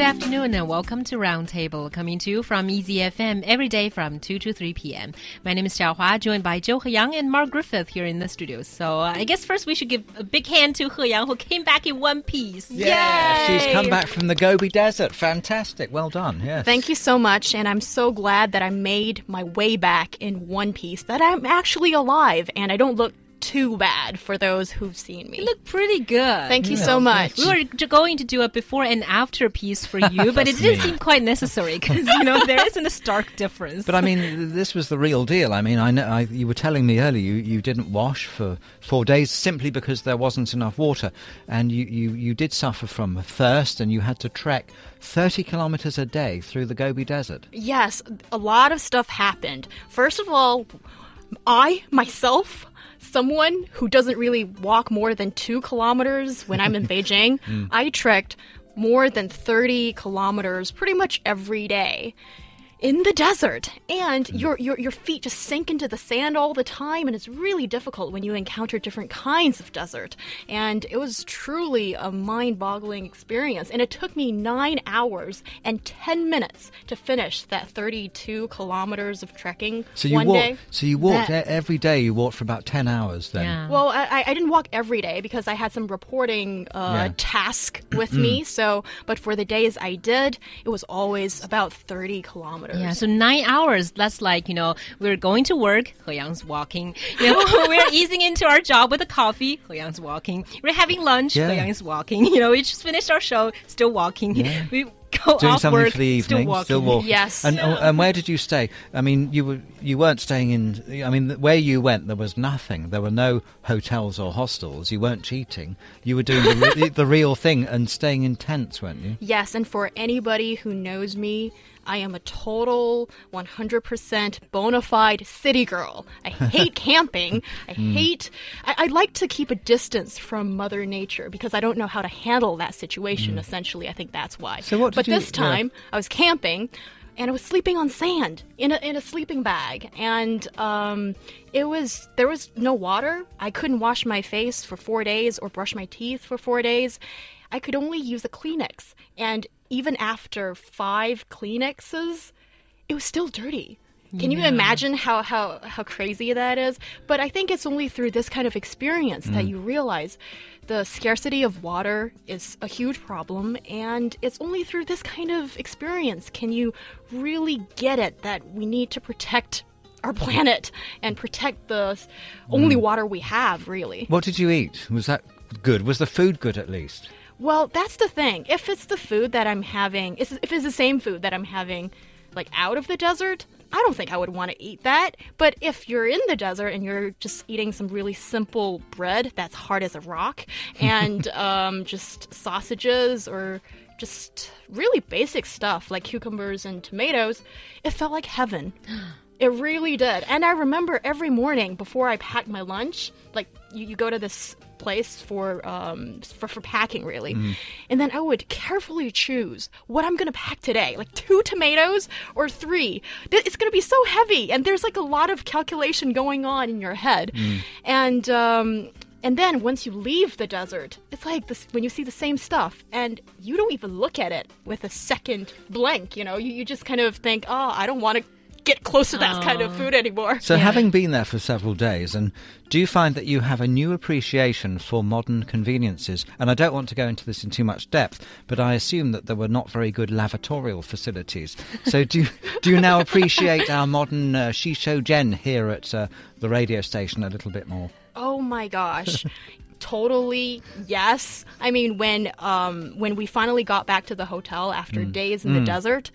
Good afternoon and welcome to Roundtable, coming to you from Easy FM every day from 2 to 3 p.m. My name is Xiaohua, joined by Joe Heyang and Mark Griffith here in the studio. So uh, I guess first we should give a big hand to Heyang, who came back in one piece. Yeah, Yay! she's come back from the Gobi Desert. Fantastic. Well done. Yes. Thank you so much, and I'm so glad that I made my way back in one piece, that I'm actually alive, and I don't look too bad for those who've seen me. You look pretty good. Thank you so much. We were going to do a before and after piece for you, but it didn't seem quite necessary because, you know, there isn't a stark difference. But I mean, this was the real deal. I mean, I know I, you were telling me earlier you, you didn't wash for four days simply because there wasn't enough water, and you, you, you did suffer from thirst, and you had to trek 30 kilometers a day through the Gobi Desert. Yes, a lot of stuff happened. First of all, I myself, someone who doesn't really walk more than two kilometers when I'm in Beijing, hmm. I trekked more than 30 kilometers pretty much every day in the desert and your, your your feet just sink into the sand all the time and it's really difficult when you encounter different kinds of desert and it was truly a mind-boggling experience and it took me 9 hours and 10 minutes to finish that 32 kilometers of trekking So you one walked. day So you walked That- every day. You walked for about 10 hours. Then. yeah. well, I, I didn't walk every day because I had some reporting uh, Yeah. task with me. So, but for the days I did, it was always about 30 kilometers. Yeah, so nine hours. That's like, you know, we're going to work, He Yang's walking. You know, we're easing into our job with a coffee, He Yang's walking. We're having lunch, Yeah. He Yang is walking. You know, we just finished our show, still walking. We go Doing off something work, for the still evening, walking. Yes. And oh, and where did you stay? I mean, you were you weren't staying in. I mean, where you went, there was nothing. There were no hotels or hostels. You weren't cheating. You were doing the, re- the real thing and staying in tents, weren't you? Yes, and for anybody who knows me, I am a total 100% bona fide city girl. I hate camping. I Hmm. hate. I, I like to keep a distance from Mother Nature because I don't know how to handle that situation, essentially. I think that's why. So what but you- this time, I was camping. And I was sleeping on sand in a, in a sleeping bag, and um, it was there was no water. I couldn't wash my face for four days or brush my teeth for four days. I could only use a Kleenex, and even after five Kleenexes, it was still dirty. Can you imagine how, how, how crazy that is? But I think it's only through this kind of experience that mm. you realize the scarcity of water is a huge problem, and it's only through this kind of experience can you really get it that we need to protect our planet and protect the only mm. water we have, really. What did you eat? Was that good? Was the food good at least? Well, that's the thing. If it's the food that I'm having, if it's the same food that I'm having, like out of the desert, I don't think I would want to eat that. But if you're in the desert and you're just eating some really simple bread that's hard as a rock, and um, just sausages or just really basic stuff like cucumbers and tomatoes, it felt like heaven. It really did. And I remember every morning before I packed my lunch, like you, you go to this place for um for, for packing really. And then I would carefully choose what I'm gonna pack today. Like two tomatoes or three. It's gonna be so heavy and there's like a lot of calculation going on in your head. And um and then once you leave the desert, it's like this when you see the same stuff and you don't even look at it with a second blank, you know, you, you just kind of think, oh, I don't want to get close to that kind of food anymore. So, having been there for several days, and do you find that you have a new appreciation for modern conveniences? And I don't want to go into this in too much depth, but I assume that there were not very good lavatorial facilities. So, do you, do you now appreciate our modern uh, xishoujian here at uh, the radio station a little bit more? Oh my gosh. Totally yes. I mean when um when we finally got back to the hotel after days in the desert,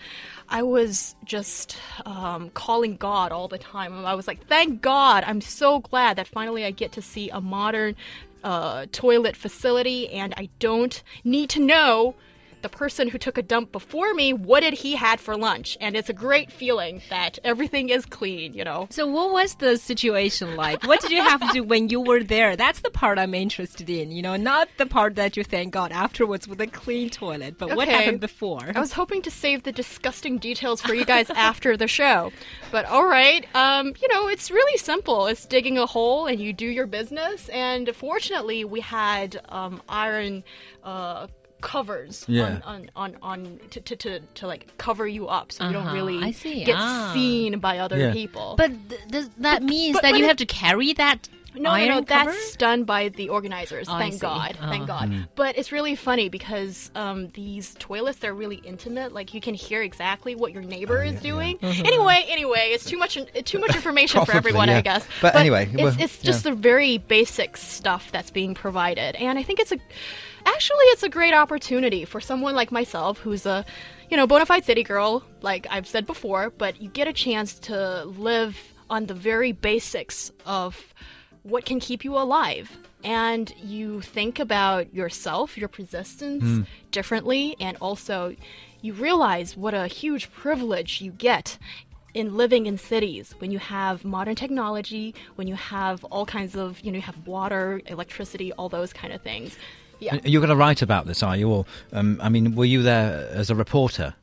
I was just um, calling God all the time. I was like, "Thank God! I'm so glad that finally I get to see a modern uh, toilet facility, and I don't need to know the person who took a dump before me, what did he had for lunch? And it's a great feeling that everything is clean, you know. So, what was the situation like? What did you have to do when you were there? That's the part I'm interested in. You know, not the part that you thank God afterwards with a clean toilet, but what happened before? I was hoping to save the disgusting details for you guys after the show. But all right, um, you know, it's really simple. It's digging a hole and you do your business. And fortunately, we had um, iron uh, covers Yeah. on, on, on, on to, to, to, to like cover you up so you don't Uh-huh, really I see. get Ah. seen by other Yeah. people. But th- does that means but- that but you it- have to carry that No, iron no, no, cover? that's done by the organizers. Oh, thank. God, thank Uh-huh. God. But it's really funny because um, these toilets are really intimate. Like you can hear exactly what your neighbor is doing. Anyway, anyway, it's too much. Too much information for everyone, yeah. I guess. But anyway, it's, well, it's just yeah. the very basic stuff that's being provided, and I think it's a actually it's a great opportunity for someone like myself who's a you know bona fide city girl, like I've said before. But you get a chance to live on the very basics of what can keep you alive. And you think about yourself, your persistence differently, and also you realize what a huge privilege you get in living in cities when you have modern technology, when you have all kinds of, you know, you have water, electricity, all those kind of things. Yeah. You're going to write about this, are you? Or, um, I mean, were you there as a reporter?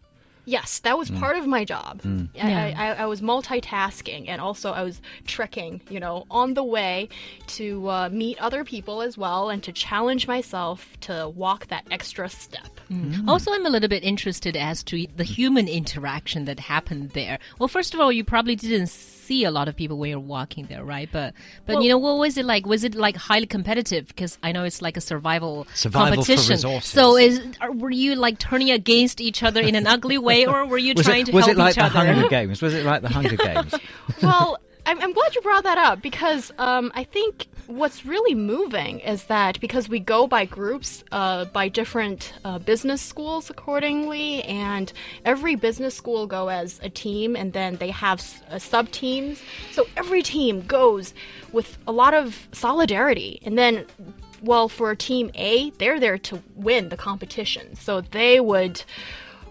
Yes, that was mm. part of my job. Mm. I, Yeah. I, I was multitasking and also I was trekking, you know, on the way to uh, meet other people as well and to challenge myself to walk that extra step. Mm. Also, I'm a little bit interested as to the human interaction that happened there. Well, first of all, you probably didn't see a lot of people when you're walking there, right? But, but Well- you know, what was it like? Was it like highly competitive? Because I know it's like a survival, Survival competition. resources. So, is are, were you like turning against each other in an ugly way, or were you Was trying it, to was help it like each the other? Hunger Games? Was it like the Hunger Games? well, I'm, I'm glad you brought that up because um, I think what's really moving is that because we go by groups, uh, by different uh, business schools accordingly, and every business school go as a team, and then they have uh, sub teams. So every team goes with a lot of solidarity, and then. Well, for Team A, they're there to win the competition. So they would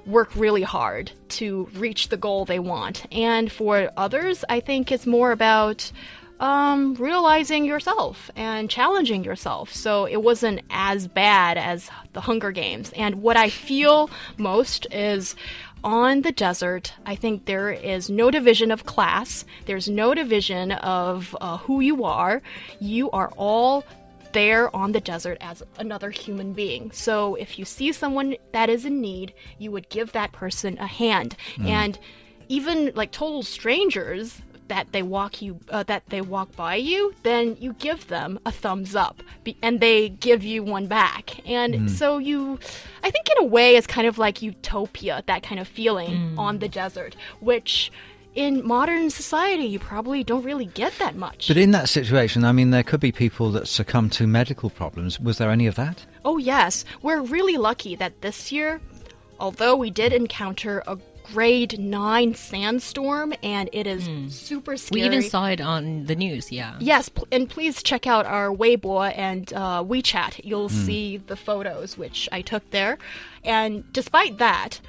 work really hard to reach the goal they want. And for others, I think it's more about um, realizing yourself and challenging yourself. So it wasn't as bad as the Hunger Games. And what I feel most is on the desert, I think there is no division of class, there's no division of uh, who you are. You are all there on the desert as another human being. So if you see someone that is in need, you would give that person a hand. And even like total strangers that they walk you uh, that they walk by you, then you give them a thumbs up be- and they give you one back. And so you I think in a way it's kind of like utopia, that kind of feeling on the desert, which in modern society you probably don't really get that much. but in that situation, I mean, there could be people that succumb to medical problems. Was there any of that? Oh, yes. We're really lucky that this year, although we did encounter a grade 9 sandstorm and it is hmm. super scary. we scary. even saw it on the news, yeah. Yes, pl- and please check out our Weibo and uh, WeChat. You'll hmm. see the photos which I took there. And despite that,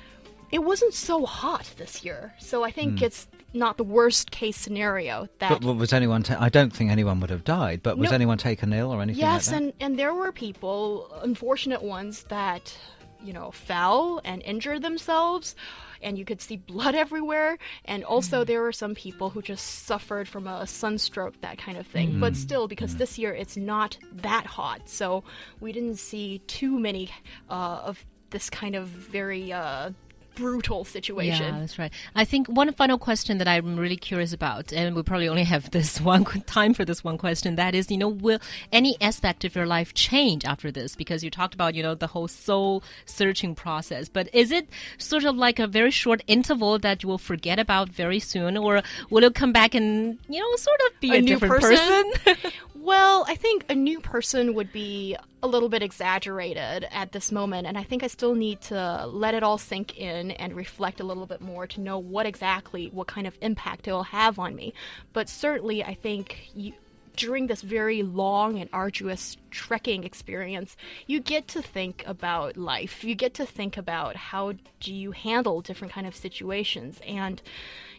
it wasn't so hot this year. So I think hmm. it's not the worst case scenario that But w- was anyone? Ta- I don't think anyone would have died. But was No. anyone taken ill or anything Yes, like that? and and there were people, unfortunate ones, that you know fell and injured themselves, and you could see blood everywhere. And also, there were some people who just suffered from a sunstroke, that kind of thing. But still, because this year it's not that hot, so we didn't see too many uh, of this kind of very uh, brutal situation. Yeah, that's right. I think one final question that I'm really curious about, and we probably only have this one time for this one question. That is, you know, will any aspect of your life change after this? Because you talked about, you know, the whole soul searching process. But is it sort of like a very short interval that you will forget about very soon, or will it come back and you know, sort of be a, A new different person? person? Well, I think a new person would be a little bit exaggerated at this moment, and I think I still need to let it all sink in and reflect a little bit more to know what exactly, what kind of impact it will have on me. But certainly, I think you, during this very long and arduous trekking experience, you get to think about life. You get to think about how do you handle different kind of situations and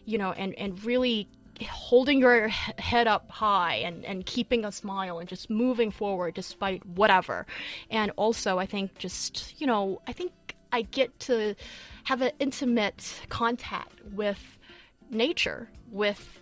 you know and and really holding your head up high and, and keeping a smile and just moving forward despite whatever. And also, I think just, you know, I think I get to have an intimate contact with nature, with,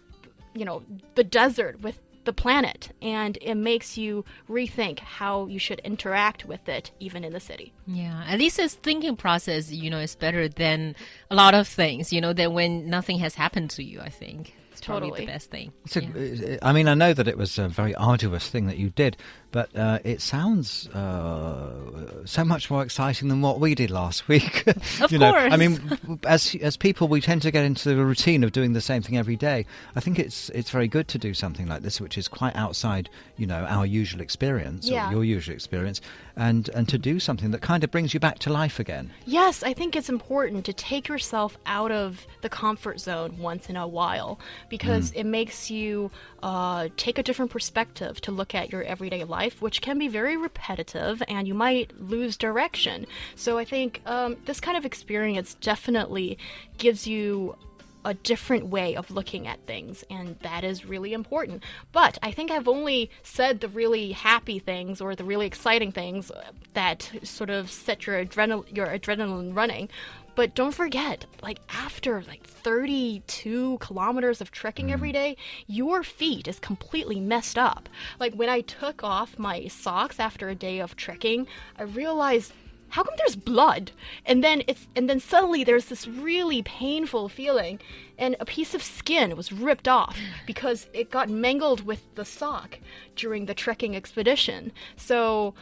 you know, the desert, with the planet and it makes you rethink how you should interact with it even in the city yeah at least his thinking process you know is better than a lot of things you know than when nothing has happened to you i think it's totally. probably the best thing A, yeah. I mean, I know that it was a very arduous thing that you did, but uh, it sounds uh, so much more exciting than what we did last week. of you course. I mean, as as people, we tend to get into the routine of doing the same thing every day. I think it's it's very good to do something like this, which is quite outside, you know, our usual experience yeah. or your usual experience, and and to do something that kind of brings you back to life again. Yes, I think it's important to take yourself out of the comfort zone once in a while because mm. it makes you uh, take a different perspective to look at your everyday life, which can be very repetitive and you might lose direction. So I think um, this kind of experience definitely gives you a different way of looking at things, and that is really important. But I think I've only said the really happy things or the really exciting things that sort of set your adrenal your adrenaline running. But don't forget, like after like 32 kilometers of trekking Mm. every day, your feet is completely messed up. Like when I took off my socks after a day of trekking, I realized how come there's blood? And then it's and then suddenly there's this really painful feeling and a piece of skin was ripped off because it got mangled with the sock during the trekking expedition. So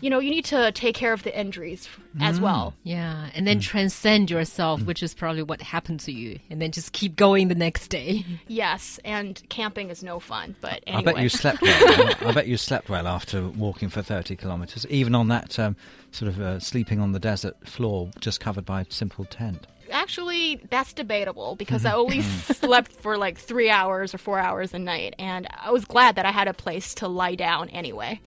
you know you need to take care of the injuries as well yeah and then transcend yourself which is probably what happened to you and then just keep going the next day yes and camping is no fun but anyway. I bet you slept well. I bet you slept well after walking for 30 kilometres, even on that um, sort of uh, sleeping on the desert floor just covered by a simple tent. Actually, that's debatable because I only slept for like three hours or four hours a night, and I was glad that I had a place to lie down anyway.